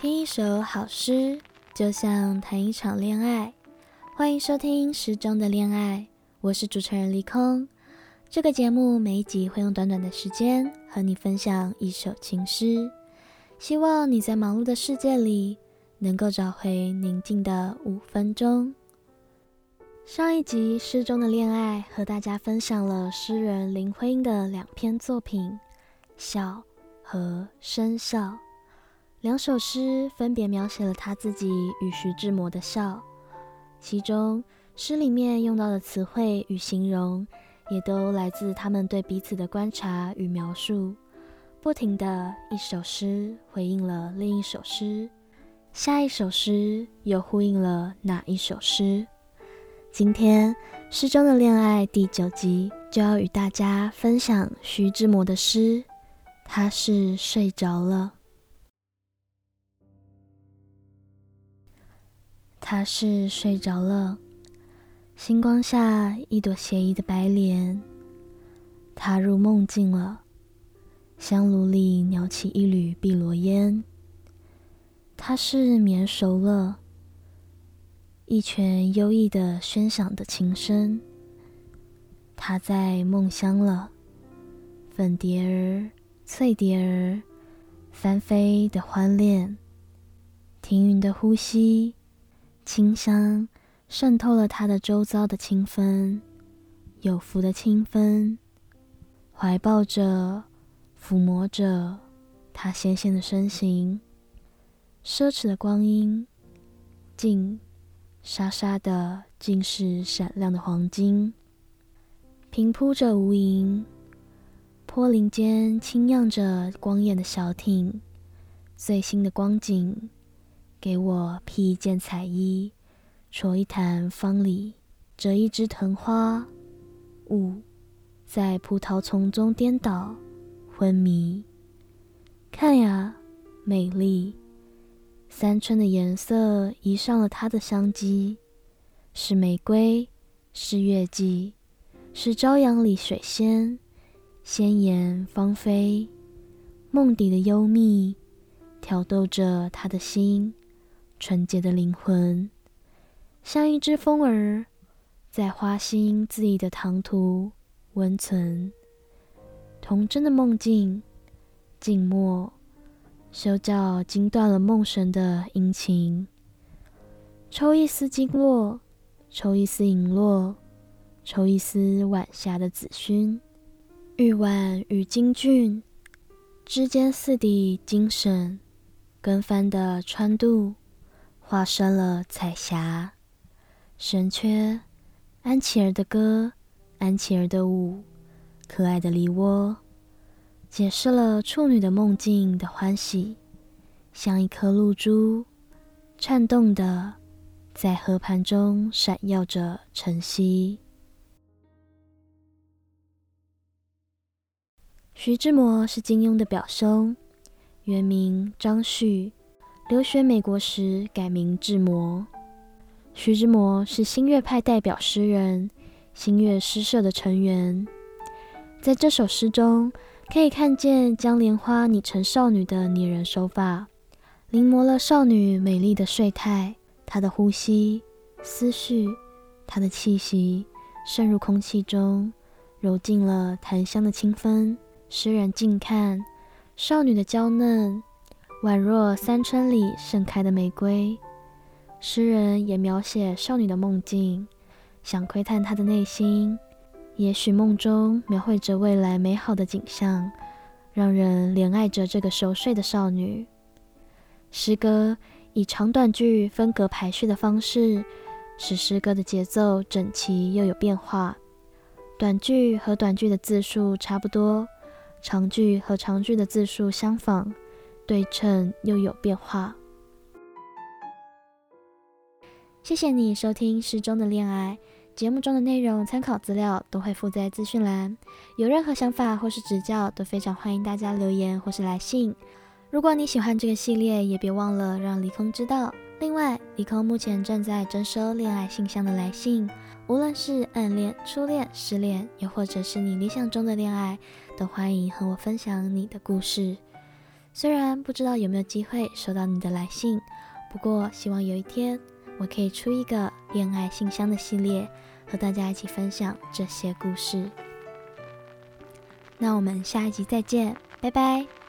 听一首好诗，就像谈一场恋爱。欢迎收听《诗中的恋爱》，我是主持人李空。这个节目每一集会用短短的时间和你分享一首情诗，希望你在忙碌的世界里能够找回宁静的五分钟。上一集《诗中的恋爱》和大家分享了诗人林徽因的两篇作品《笑》和《生笑》。两首诗分别描写了他自己与徐志摩的笑，其中诗里面用到的词汇与形容，也都来自他们对彼此的观察与描述，不停的一首诗回应了另一首诗，下一首诗又呼应了哪一首诗？今天诗中的恋爱第九集就要与大家分享徐志摩的诗，他是睡着了。他是睡着了，星光下一朵斜移的白莲。他入梦境了，香炉里袅起一缕碧螺烟。他是眠熟了，一泉幽异的喧响的琴声。他在梦乡了，粉蝶儿、翠蝶儿翻飞的欢恋，停云的呼吸。清香渗透了他的周遭的清芬，有福的清芬，怀抱着、抚摸着他纤纤的身形，奢侈的光阴，静，沙沙的，尽是闪亮的黄金，平铺着无垠，坡林间轻漾着光艳的小艇，最新的光景。给我披一件彩衣，戳一坛方里，折一枝藤花。雾在葡萄丛中颠倒，昏迷。看呀，美丽！三春的颜色移上了她的香肌，是玫瑰，是月季，是朝阳里水仙，鲜艳芳菲。梦底的幽秘，挑逗着他的心。纯洁的灵魂，像一只蜂儿，在花心恣意的唐突温存。童真的梦境，静默，修教惊断了梦神的殷勤。抽一丝经络，抽一丝影落，抽一丝晚霞的紫薰。玉腕与金俊之间似的精神，更翻的川渡。化身了彩霞，神阙，安琪儿的歌，安琪儿的舞，可爱的梨涡，解释了处女的梦境的欢喜，像一颗露珠，颤动的在河盘中闪耀着晨曦。徐志摩是金庸的表兄，原名张旭。留学美国时改名志摩。徐志摩是新月派代表诗人，新月诗社的成员。在这首诗中，可以看见将莲花拟成少女的拟人手法，临摹了少女美丽的睡态。她的呼吸、思绪，她的气息渗入空气中，揉进了檀香的清芬。诗人静看少女的娇嫩。宛若三春里盛开的玫瑰，诗人也描写少女的梦境，想窥探她的内心。也许梦中描绘着未来美好的景象，让人怜爱着这个熟睡的少女。诗歌以长短句分隔排序的方式，使诗歌的节奏整齐又有变化。短句和短句的字数差不多，长句和长句的字数相仿。对称又有变化。谢谢你收听《诗中的恋爱》节目中的内容，参考资料都会附在资讯栏。有任何想法或是指教，都非常欢迎大家留言或是来信。如果你喜欢这个系列，也别忘了让离空知道。另外，离空目前正在征收恋爱信箱的来信，无论是暗恋、初恋、失恋，又或者是你理想中的恋爱，都欢迎和我分享你的故事。虽然不知道有没有机会收到你的来信，不过希望有一天我可以出一个恋爱信箱的系列，和大家一起分享这些故事。那我们下一集再见，拜拜。